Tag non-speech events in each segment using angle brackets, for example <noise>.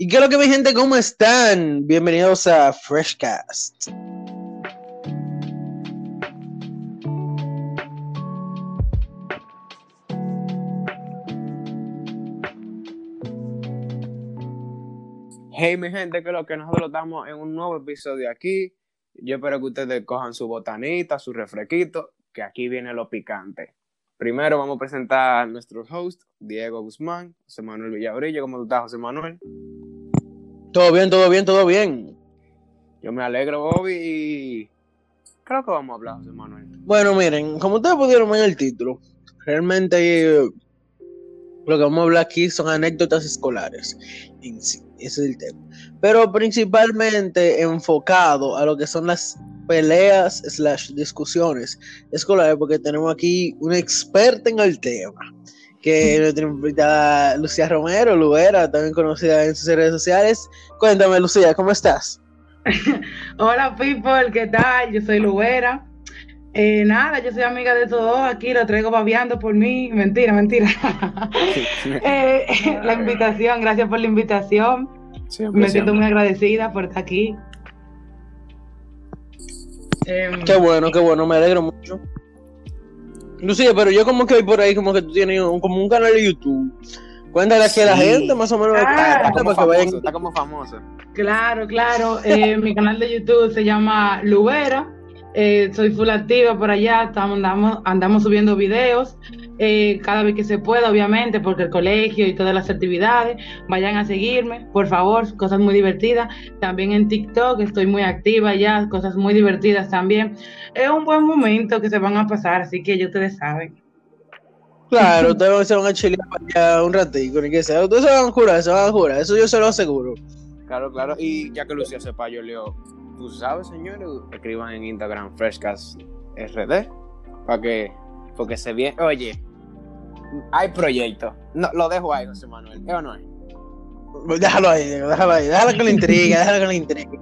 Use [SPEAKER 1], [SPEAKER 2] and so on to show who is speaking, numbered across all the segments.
[SPEAKER 1] ¿Y qué es lo que mi gente? ¿Cómo están? Bienvenidos a Freshcast.
[SPEAKER 2] Hey mi gente, que lo que nosotros estamos en un nuevo episodio aquí. Yo espero que ustedes cojan su botanita, su refresquito, que aquí viene lo picante. Primero vamos a presentar a nuestro host, Diego Guzmán, José Manuel Villabrillo. ¿Cómo tú estás, José Manuel?
[SPEAKER 1] Todo bien, todo bien, todo bien.
[SPEAKER 2] Yo me alegro, Bobby, y creo que vamos a hablar, José Manuel.
[SPEAKER 1] Bueno, miren, como ustedes pudieron ver el título, realmente eh, lo que vamos a hablar aquí son anécdotas escolares en sí, ese es el tema. Pero principalmente enfocado a lo que son las peleas slash discusiones escolares, porque tenemos aquí una experta en el tema, que es nuestra invitada Lucía Romero, Luera, también conocida en sus redes sociales. Cuéntame, Lucía, ¿cómo estás? <laughs>
[SPEAKER 3] Hola, people, ¿qué tal? Yo soy Luera. Eh, nada, yo soy amiga de todos aquí, lo traigo babeando por mí. Mentira, mentira. <laughs> Eh, <laughs> la invitación, gracias por la invitación.
[SPEAKER 2] Siempre,
[SPEAKER 3] Me siento
[SPEAKER 2] siempre.
[SPEAKER 3] muy agradecida por estar aquí. Em,
[SPEAKER 1] Qué bueno, qué bueno, me alegro mucho. Lucía, pero yo como que hoy por ahí como que tú tienes un, como un canal de YouTube. Cuéntale aquí a la gente más o menos
[SPEAKER 3] Ah,
[SPEAKER 2] Está como
[SPEAKER 1] vayan.
[SPEAKER 2] famoso, está como famoso.
[SPEAKER 3] Claro, claro. Eh, mi canal de YouTube se llama Lubera. Eh, soy full activa por allá. Estamos, andamos, andamos subiendo videos eh, cada vez que se pueda, obviamente, porque el colegio y todas las actividades. Vayan a seguirme, por favor. Cosas muy divertidas. También en TikTok estoy muy activa ya. Cosas muy divertidas también. Es un buen momento que se van a pasar, así que ya ustedes saben.
[SPEAKER 1] Claro, ustedes van a chilear para allá un ratito, ni que sea. Ustedes se van a jurar, se van a jurar, eso yo se lo aseguro.
[SPEAKER 2] Claro, claro. Y ya que Lucía sepa, yo leo, tú sabes, señores, escriban en Instagram Freshcast RD para que, porque se viene, oye, hay proyectos. No, lo dejo ahí, José Manuel. ¿Es o no es?
[SPEAKER 1] Déjalo ahí, déjalo ahí, déjalo que le intrigue, <laughs> déjalo que le intrigue.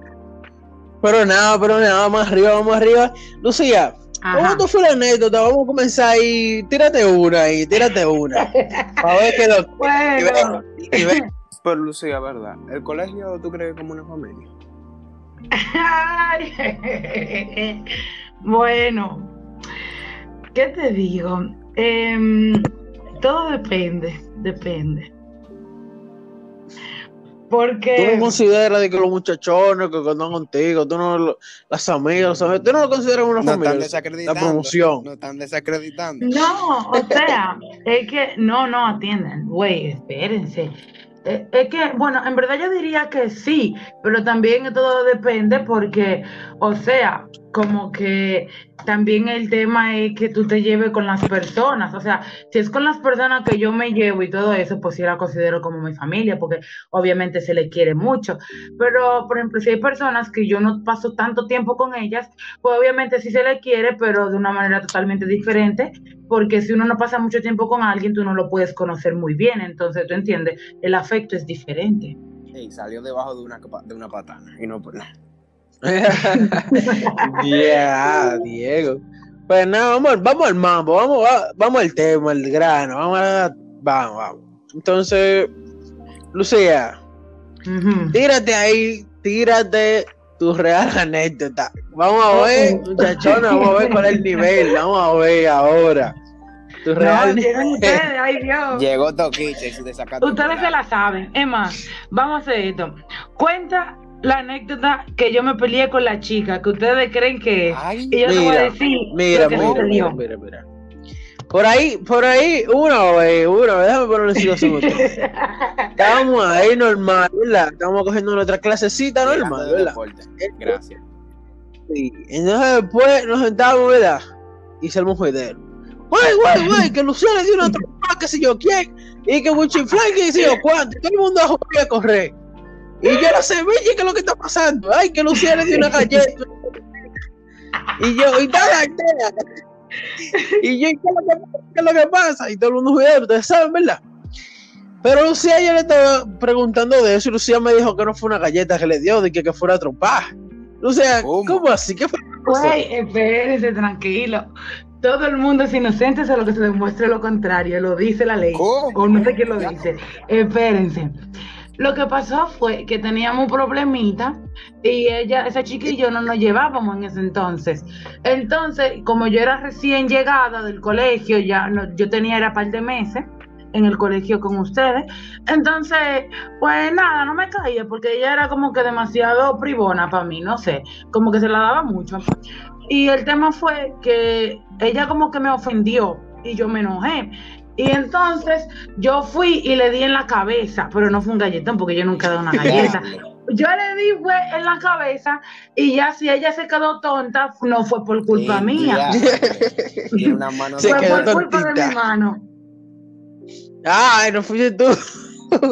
[SPEAKER 1] Pero nada, pero nada, vamos arriba, vamos arriba. Lucía,
[SPEAKER 3] Ajá.
[SPEAKER 1] ¿cómo tú fue la anécdota? Vamos a comenzar ahí, tírate una ahí, tírate una. <laughs> A ver qué lo
[SPEAKER 3] Bueno.
[SPEAKER 1] y ve-
[SPEAKER 2] Pero Lucía, ¿verdad? ¿El colegio tú crees como una familia?
[SPEAKER 3] Ay, bueno, ¿qué te digo? Em, todo depende, depende.
[SPEAKER 1] Tú
[SPEAKER 3] Porque
[SPEAKER 1] no consideras de que los muchachones que andan contigo, tú no, lo- las amigas, los amigos, tú no lo consideras una
[SPEAKER 2] No están
[SPEAKER 1] familia. La
[SPEAKER 2] desacreditando.
[SPEAKER 1] promoción.
[SPEAKER 2] No están desacreditando.
[SPEAKER 3] no, o sea, es que no, no atienden, güey, espérense. Eh, Es que, bueno, en verdad yo diría que sí, pero también todo depende porque, o sea, como que también el tema es que tú te lleves con las personas, o sea, si es con las personas que yo me llevo y todo eso, pues sí la considero como mi familia, porque obviamente se le quiere mucho, pero por ejemplo, si hay personas que yo no paso tanto tiempo con ellas, pues obviamente sí se le quiere, pero de una manera totalmente diferente, porque si uno no pasa mucho tiempo con alguien, tú no lo puedes conocer muy bien, entonces tú entiendes, el afecto es diferente.
[SPEAKER 2] Ey, salió debajo de una, de una patana y no por nada. <laughs>
[SPEAKER 1] Ya, Diego. Pues nada, vamos, al- vamos al mambo, vamos, va- vamos al tema, al grano, vamos a, vamos, vamos. Entonces, Lucía, tírate ahí, tírate tu real anécdota. Vamos a ver, muchachona, vamos a ver cuál es el nivel, vamos a ver ahora. Tu
[SPEAKER 3] No,
[SPEAKER 1] real
[SPEAKER 3] lleguen ustedes, ay Dios.
[SPEAKER 2] Llegó Toquiche y se desacató.
[SPEAKER 3] Ustedes se la saben. Es más, vamos a hacer esto. Cuenta la anécdota que yo me peleé con la chica, que ustedes creen que es.
[SPEAKER 2] Ay,
[SPEAKER 3] Y yo les voy a
[SPEAKER 1] Mira,
[SPEAKER 3] decir
[SPEAKER 1] Mira,
[SPEAKER 3] lo que
[SPEAKER 1] mira, mira, mira, mira. Por ahí, por ahí, una vez, una vez, déjame ponerle vez. <laughs> Estábamos ahí normal, ¿verdad? Estábamos cogiendo nuestra clasecita normal, ¿verdad?
[SPEAKER 2] deporte. Gracias.
[SPEAKER 1] Sí. Entonces después nos sentamos, ¿verdad? Y se un juidero. Güey, güey, güey, que Lucía le dio una <laughs> trompa, que sé yo quién, y que Buchiflay, que sé yo cuánto, todo el mundo a jugar a correr. Y yo no sé, ¿qué es lo que está pasando? Ay, que Lucía le dio una galleta. Y yo, y nada, y yo, ¿y ¿qué es, lo que, qué es lo que pasa? Y todo el mundo ustedes saben, ¿verdad? Pero Lucía yo le estaba preguntando de eso y Lucía me dijo que no fue una galleta que le dio, de que, que fuera a trompar. Lucía,
[SPEAKER 2] ¿Cómo?
[SPEAKER 1] ¿cómo así? ¿Qué fue?
[SPEAKER 3] Güey, espérense, tranquilo. Todo el mundo es inocente, solo que se demuestre lo contrario, lo dice la ley.
[SPEAKER 2] ¿Cómo?
[SPEAKER 3] O no sé quién lo dice. Espérense. Lo que pasó fue que teníamos un problemita y ella, esa chica y yo no nos llevábamos en ese entonces. Entonces, como yo era recién llegada del colegio, ya no, yo tenía era par de meses en el colegio con ustedes. Entonces, pues nada, no me caía porque ella era como que demasiado privona para mí, no sé, como que se la daba mucho. Y el tema fue que ella como que me ofendió y yo me enojé. Y entonces yo fui y le di en la cabeza, pero no fue un galletón porque yo nunca doy una galleta. Yo le di fue en la cabeza y ya si ella se quedó tonta, no fue por culpa mía. <laughs>
[SPEAKER 2] Tiene una mano
[SPEAKER 1] Se
[SPEAKER 3] fue
[SPEAKER 1] quedó
[SPEAKER 3] por culpa de mi mano.
[SPEAKER 1] Ay, no fuiste tú.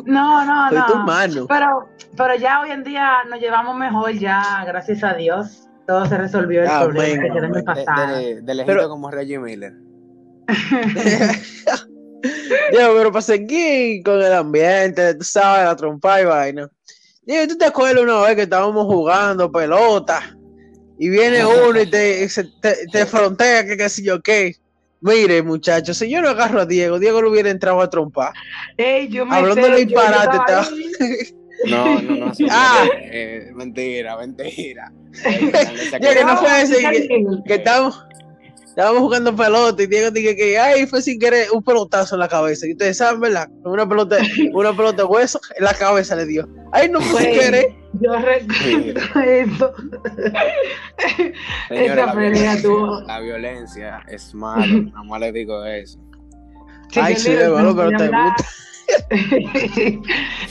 [SPEAKER 3] No, no, no.
[SPEAKER 1] tu mano.
[SPEAKER 3] Pero, pero ya hoy en día nos llevamos mejor, ya, gracias a Dios. Todo se resolvió el
[SPEAKER 1] Amén,
[SPEAKER 3] problema que quedó en el
[SPEAKER 2] de,
[SPEAKER 3] pasado.
[SPEAKER 2] de, de lejito
[SPEAKER 1] Pero-
[SPEAKER 2] como Reggie Miller. <laughs> <laughs>
[SPEAKER 1] Diego, pero para seguir con el ambiente, tú sabes, la trompa y vaina. Diego, ¿tú te acuerdas una vez que estábamos jugando pelota? Y viene uno y te, se- te, te frontea que qué sé yo qué. Mire, muchachos, si yo no agarro a Diego, Diego no hubiera entrado a trompar.
[SPEAKER 3] Ey, yo me
[SPEAKER 1] Hablando de
[SPEAKER 3] yo
[SPEAKER 1] disparate,
[SPEAKER 3] estaba. <laughs>
[SPEAKER 2] No, no, no. sí,
[SPEAKER 1] Ah.
[SPEAKER 2] eh, mentira, mentira. <laughs>
[SPEAKER 1] Diego, no fue ese que, que estábamos, estábamos jugando pelota y Diego dije que ay, fue sin querer un pelotazo en la cabeza. Y ustedes saben, ¿verdad? Una pelota, <laughs> una pelota de hueso en la cabeza le dio. Ay, no fue sin querer.
[SPEAKER 3] Yo recuerdo eso.
[SPEAKER 2] Señores,
[SPEAKER 3] Esa pelea tuvo.
[SPEAKER 2] la violencia es malo, <laughs> nada más le digo eso.
[SPEAKER 1] Ay, sí,
[SPEAKER 3] Chiquilín,
[SPEAKER 1] hermano, pero te gusta.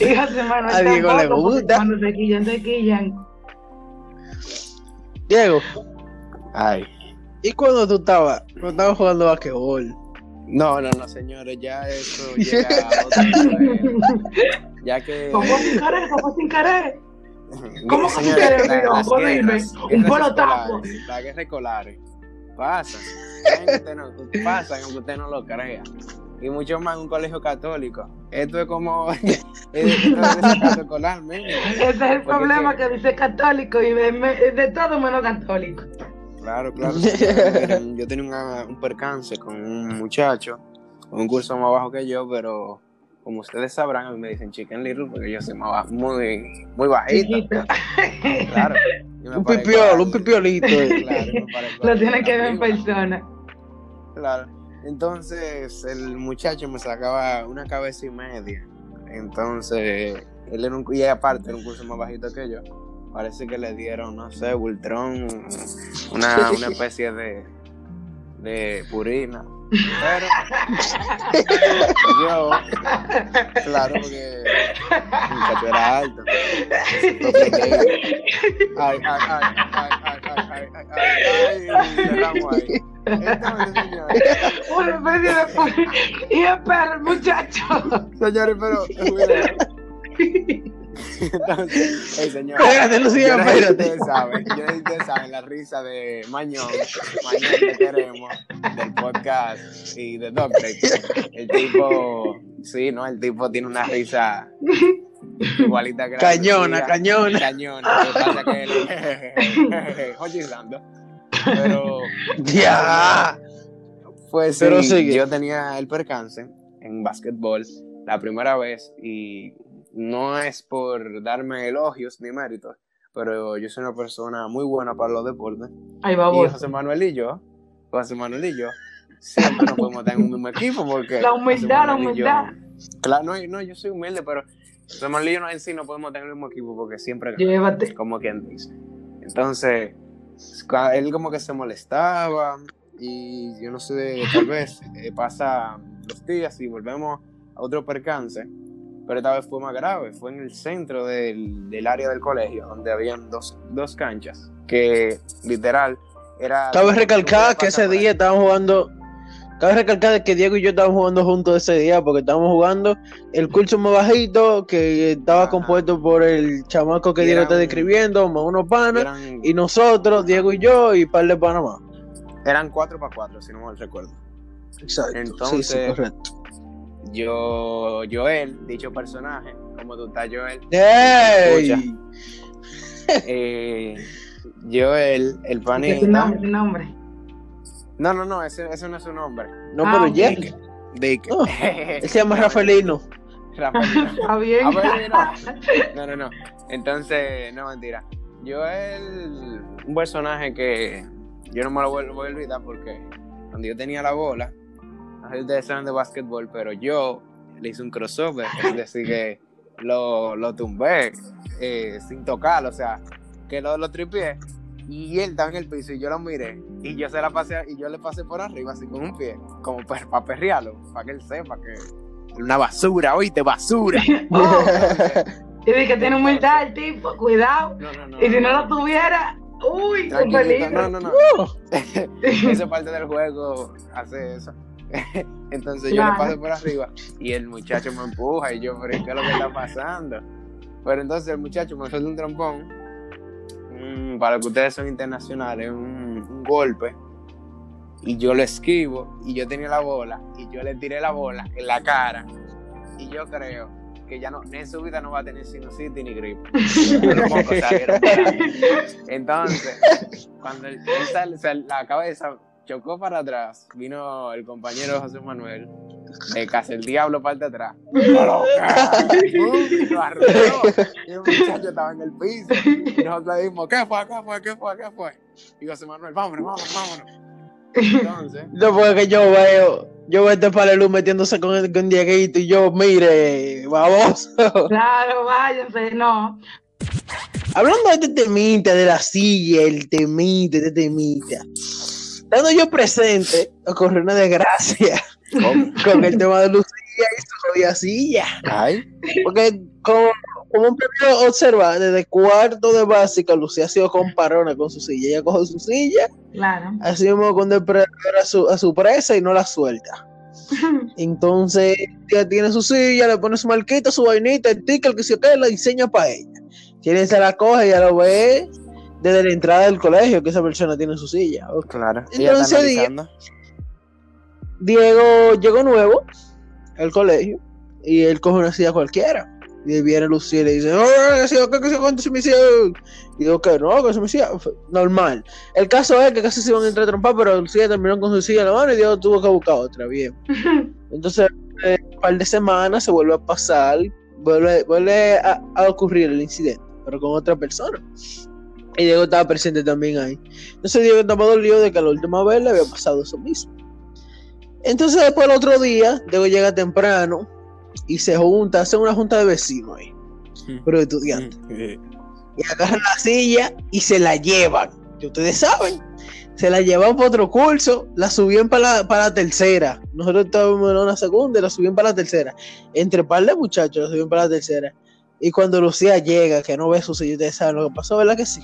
[SPEAKER 1] <laughs>
[SPEAKER 3] Hija
[SPEAKER 1] A Diego le gusta.
[SPEAKER 3] Cuando te quillan, te quillan.
[SPEAKER 1] Diego,
[SPEAKER 2] Ay.
[SPEAKER 1] ¿Y cuando tú estabas, cuando estabas jugando basquetbol?
[SPEAKER 2] No, no, no, señores, ya eso <laughs> llega a otro nivel. Ya que.
[SPEAKER 3] ¿Cómo sin querer? ¿Cómo sin querer? <laughs> ¿Cómo que
[SPEAKER 2] Señores,
[SPEAKER 3] quieres,
[SPEAKER 2] la-
[SPEAKER 3] Diego?
[SPEAKER 2] las
[SPEAKER 3] Pues dime, un pelotazo.
[SPEAKER 2] escolares, Las guerras escolares pasan. Saben que usted no- Pasan aunque usted no lo crea. Y mucho más en un colegio católico. Esto es como. <laughs> esto es escolar.
[SPEAKER 3] Ese es el problema
[SPEAKER 2] que-
[SPEAKER 3] dice católico y de todo menos católico.
[SPEAKER 2] Claro, claro. <laughs> Yo tenía una- un percance con un muchacho, un curso más bajo que yo, pero como ustedes sabrán, a mí me dicen Chicken Little porque yo soy más bajo- muy, muy bajito. Claro. <laughs>
[SPEAKER 1] Un
[SPEAKER 2] al-
[SPEAKER 1] un pipiolito. <laughs>
[SPEAKER 2] Claro, me parezco
[SPEAKER 3] Lo tienes que ver en persona.
[SPEAKER 2] Claro. Entonces, el muchacho me sacaba una cabeza y media. Entonces, él era un, y aparte era un curso más bajito que yo. Parece que le dieron, no sé, Ultron, una, una especie de, de purina. Pero yo, claro, porque era alto. Ay, ay, ay, ay, ay, ay, ay, ay, ay,
[SPEAKER 3] Una especie de Y el muchacho.
[SPEAKER 2] señores, pero mira. Entonces, hey, señor.
[SPEAKER 1] Espérate, Lucía.
[SPEAKER 2] Ustedes saben, yo ustedes saben la risa de Mañón, Mañón que queremos, del podcast y de Doctor. El tipo, sí, ¿no? El tipo tiene una risa igualita que la
[SPEAKER 1] Cañona,
[SPEAKER 2] Lucía.
[SPEAKER 1] cañona.
[SPEAKER 2] Cañona. Lo que él, <laughs> Pero,
[SPEAKER 1] Ya.
[SPEAKER 2] pues
[SPEAKER 1] Pero
[SPEAKER 2] sí,
[SPEAKER 1] sigue.
[SPEAKER 2] yo tenía el percance en básquetbol la primera vez y no es por darme elogios ni méritos, pero yo soy una persona muy buena para los deportes.
[SPEAKER 3] Ay,
[SPEAKER 2] Y
[SPEAKER 3] vamos.
[SPEAKER 2] José Manuel y yo, José Manuel y yo, siempre nos podemos estar en un mismo equipo porque...
[SPEAKER 3] La humildad, la
[SPEAKER 2] y yo-
[SPEAKER 3] humildad.
[SPEAKER 2] claro, no, no, yo soy humilde, pero José Manuel y yo no, en sí no podemos en el mismo equipo porque siempre
[SPEAKER 3] Llévate.
[SPEAKER 2] como quien dice. Entonces, él como que se molestaba y yo no sé, tal vez eh, pasa los días y volvemos a otro percance, pero esta vez fue más grave, fue en el centro del, del área del colegio, donde habían dos, dos canchas, que literal era...
[SPEAKER 1] Cabe recalcar que ese día estábamos jugando. Cabe recalcar que Diego y yo estábamos jugando juntos ese día porque estábamos jugando el curso más bajito que estaba
[SPEAKER 2] Ajá.
[SPEAKER 1] compuesto por el chamaco que Diego está describiendo, más unos panas,
[SPEAKER 2] Eran,
[SPEAKER 1] y nosotros, Diego y yo, y par de Panamá.
[SPEAKER 2] eran 4 para 4, si no mal recuerdo.
[SPEAKER 1] Exacto. sí, sí,
[SPEAKER 2] Entonces-
[SPEAKER 1] correcto.
[SPEAKER 2] Yo, Joel, dicho personaje, como tú estás, Joel,
[SPEAKER 1] ¡Ey!
[SPEAKER 2] Escucha. Eh, Joel, el panita.
[SPEAKER 3] Sin nombre, nombre.
[SPEAKER 2] No, no, no, ese, ese no es su nombre.
[SPEAKER 1] No,
[SPEAKER 3] Ah,
[SPEAKER 1] pero. Jack.
[SPEAKER 2] Dick.
[SPEAKER 1] Oh, <laughs> Él se llama Rafaelino.
[SPEAKER 2] Rafaelino. <laughs>
[SPEAKER 3] Está bien.
[SPEAKER 2] No. No, no. Entonces, no, mentira. Yo el un personaje que yo no me lo voy, voy a olvidar porque cuando yo tenía la bola, no sé si ustedes saben de básquetbol, pero yo le hice un crossover, <laughs> es decir, que lo, lo tumbé eh, sin tocarlo, o sea, que lo, lo tripié y él estaba en el piso y yo lo miré y yo se la pasé y yo le pasé por arriba así con un pie, como para, para perrearlo, para que él sepa que es una basura, oíste, basura. <laughs>
[SPEAKER 3] Oh, y vi que tiene humildad el tipo, cuidado.
[SPEAKER 2] No, no, no.
[SPEAKER 3] Y si no
[SPEAKER 2] no,
[SPEAKER 3] lo tuviera, uy,
[SPEAKER 2] Tranquilito,
[SPEAKER 3] peligro.
[SPEAKER 2] no, no, no.
[SPEAKER 1] Uh, <laughs>
[SPEAKER 2] Esa parte del juego hace eso. <laughs> Entonces yo le paso por arriba y el muchacho me empuja y yo, pero ¿qué es lo que está pasando? Pero entonces el muchacho me suelta un trompón, mm, para que ustedes son internacionales, un, un golpe, y yo lo esquivo y yo tenía la bola y yo le tiré la bola en la cara. Y yo creo que ya no, en su vida no va a tener sinusitis ni gripe. <laughs> Entonces, cuando él, él sale, o sea, la cabeza chocó para atrás, vino el compañero José Manuel, de casa el diablo parte atrás. ¡Loca! ¡Pum! Lo arrolló. Y el muchacho estaba en el piso. Y nosotros dijimos, ¿qué fue? ¿Qué fue? ¿Qué fue? ¿Qué fue? Y José Manuel, vámonos, vámonos, vámonos. Entonces,
[SPEAKER 1] No, porque yo veo, yo veo este Palelú metiéndose con, con Dieguito y yo, mire, baboso.
[SPEAKER 3] Claro, váyanse, no.
[SPEAKER 1] Hablando de este temita, de la silla, el temita, este temita. Estando yo presente, ocurrió una desgracia con el tema de Lucía y su jodida silla.
[SPEAKER 2] ay,
[SPEAKER 1] Porque como, como un primero observar, desde cuarto de básica, Lucía ha sido comparona con su silla. Ella coge su silla,
[SPEAKER 3] Claro.
[SPEAKER 1] así mismo con depredador a su, a su presa y no la suelta. <laughs> Entonces, ella tiene su silla, le pone su marquita, su vainita, el ticket, que se quede, la diseña para ella. Quien se la coge, ya lo ve desde la entrada del colegio que esa persona tiene su silla.
[SPEAKER 2] Claro.
[SPEAKER 1] Entonces,
[SPEAKER 2] analizando.
[SPEAKER 1] Diego llegó nuevo al colegio y él coge una silla cualquiera. Y viene Lucía y le dice, no, que se que se cuánto se me silla. Y digo que no, que se me silla. Normal. El caso es que casi se iban a entrar a trompar, pero Lucía terminó con su silla en la mano y Diego tuvo que buscar otra. Bien. <laughs> Entonces, eh, un par de semanas se vuelve a pasar, vuelve, vuelve a, a ocurrir el incidente, pero con otra persona. Y Diego estaba presente también ahí. Entonces Diego estaba dolido de que la última vez le había pasado eso mismo. Entonces después el otro día, Diego llega temprano y se junta, hace una junta de vecinos ahí, pero estudiantes. Y agarran la silla y se la llevan. Que ustedes saben. Se la llevan para otro curso, la subían para la, para la tercera. Nosotros estábamos en una segunda y la subían para la tercera. Entre par de muchachos la subían para la tercera. Y cuando Lucía llega, que no ve su silla, ustedes saben lo que pasó, ¿verdad que sí?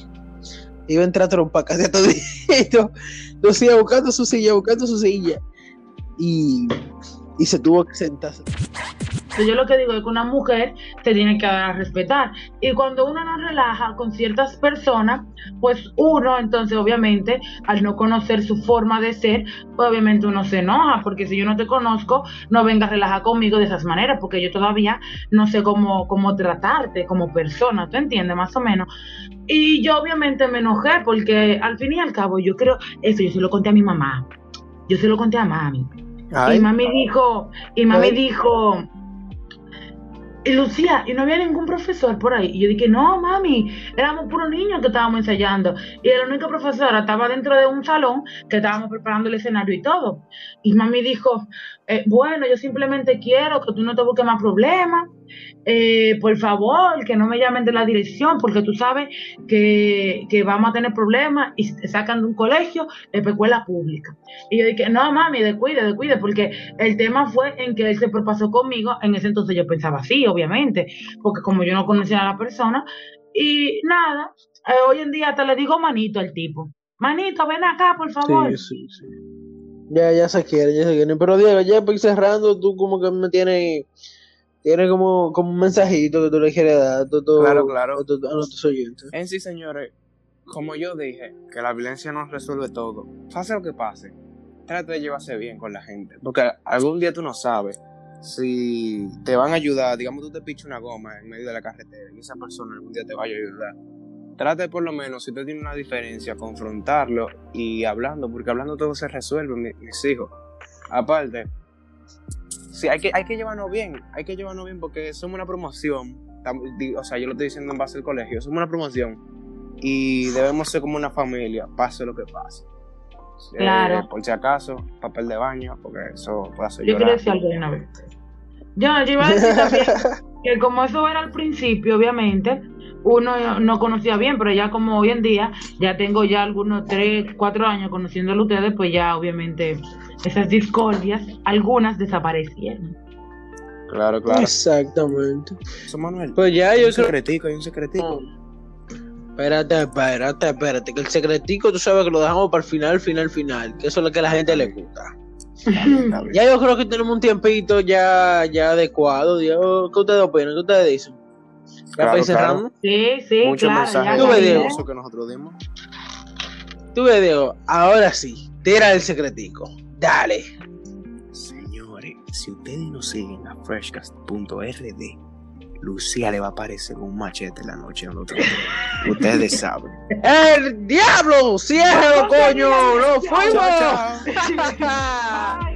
[SPEAKER 1] Iba a entrar a trompa casi a todito. <laughs> Lucía buscando su silla, buscando su silla. Y, y se tuvo que sentar.
[SPEAKER 3] Entonces yo lo que digo es que una mujer se tiene que dar a respetar. Y cuando uno no relaja con ciertas personas, pues uno, entonces obviamente, al no conocer su forma de ser, pues obviamente uno se enoja, porque si yo no te conozco, no vengas a relajar conmigo de esas maneras, porque yo todavía no sé cómo, cómo tratarte como persona, ¿tú entiendes? Más o menos. Y yo obviamente me enojé, porque al fin y al cabo yo creo, eso yo se lo conté a mi mamá, yo se lo conté a mami. Y mami dijo, y mami
[SPEAKER 1] Ay.
[SPEAKER 3] dijo, y Lucía, y no había ningún profesor por ahí. Y yo dije, no, mami, éramos puros niños que estábamos ensayando. Y la única profesora estaba dentro de un salón que estábamos preparando el escenario y todo. Y mami dijo, eh, bueno, yo simplemente quiero que tú no te busques más problemas. Eh, por favor, que no me llamen de la dirección, porque tú sabes que, vamos a tener problemas y te sacan de un colegio de escuela pública. Y yo dije, no, mami, descuide, descuide, porque el tema fue en que él se propasó conmigo. En ese entonces yo pensaba así, obviamente, porque como yo no conocía a la persona, y nada, eh, hoy en día hasta le digo manito al tipo. Manito, ven acá, por favor.
[SPEAKER 1] Sí, sí, sí. Ya, ya se quiere, ya se quiere. Pero Diego, ya para cerrando, tú como que me tienes, tienes como, como un mensajito que tú le quieres dar a, todo-
[SPEAKER 2] Claro, claro.
[SPEAKER 1] a, nuestros oyentes.
[SPEAKER 2] En sí, señores, como yo dije, que la violencia no resuelve todo. Pase lo que pase, trate de llevarse bien con la gente. Porque algún día tú no sabes si te van a ayudar. Digamos, tú te pichas una goma en medio de la carretera y esa persona algún día te vaya a ayudar. Trate por lo menos, si usted tiene una diferencia, confrontarlo y hablando, porque hablando todo se resuelve, mi- mis hijos. Aparte, Sí, hay que, hay que llevarnos bien, hay que llevarnos bien porque somos una promoción. O sea, yo lo estoy diciendo en base al colegio, somos una promoción y debemos ser como una familia, pase lo que pase. Eh,
[SPEAKER 3] Claro.
[SPEAKER 2] por si acaso, papel de baño, porque eso puede hacer
[SPEAKER 3] Yo quiero decir algo de una vez. Yo, yo iba a decir también <laughs> que como eso era al principio, obviamente, uno no conocía bien, pero ya como hoy en día, ya tengo ya algunos tres, cuatro años conociéndolo ustedes, pues ya obviamente esas discordias, algunas desaparecieron.
[SPEAKER 2] Claro, claro.
[SPEAKER 1] Exactamente.
[SPEAKER 2] Eso, Manuel.
[SPEAKER 1] Pues ya
[SPEAKER 2] hay
[SPEAKER 1] yo
[SPEAKER 2] un
[SPEAKER 1] creo.
[SPEAKER 2] secretico, hay un secretico.
[SPEAKER 1] Espérate, espérate, espérate. Que el secretico tú sabes que lo dejamos para el final, final, final. Que eso es lo que a la gente le gusta. Ya yo creo que tenemos un tiempito ya, ya adecuado. Dios. ¿Qué ustedes opinan? ¿Qué ustedes dicen? ¿Ya
[SPEAKER 2] Claro,
[SPEAKER 1] ir cerrando?
[SPEAKER 3] Sí, sí,
[SPEAKER 2] Muchos
[SPEAKER 3] claro.
[SPEAKER 2] mensajes
[SPEAKER 3] ya
[SPEAKER 2] que nosotros dimos.
[SPEAKER 1] Tú ves, Diego, ahora sí. Tira el secretico. Dale.
[SPEAKER 2] Señores, si ustedes no siguen a freshcast.rd, Lucía le va a aparecer un machete en la noche al otro día. Ustedes saben.
[SPEAKER 1] ¡El diablo! ¡Ciérralo, coño! ¡No fuimos!
[SPEAKER 2] chao.
[SPEAKER 3] Ah.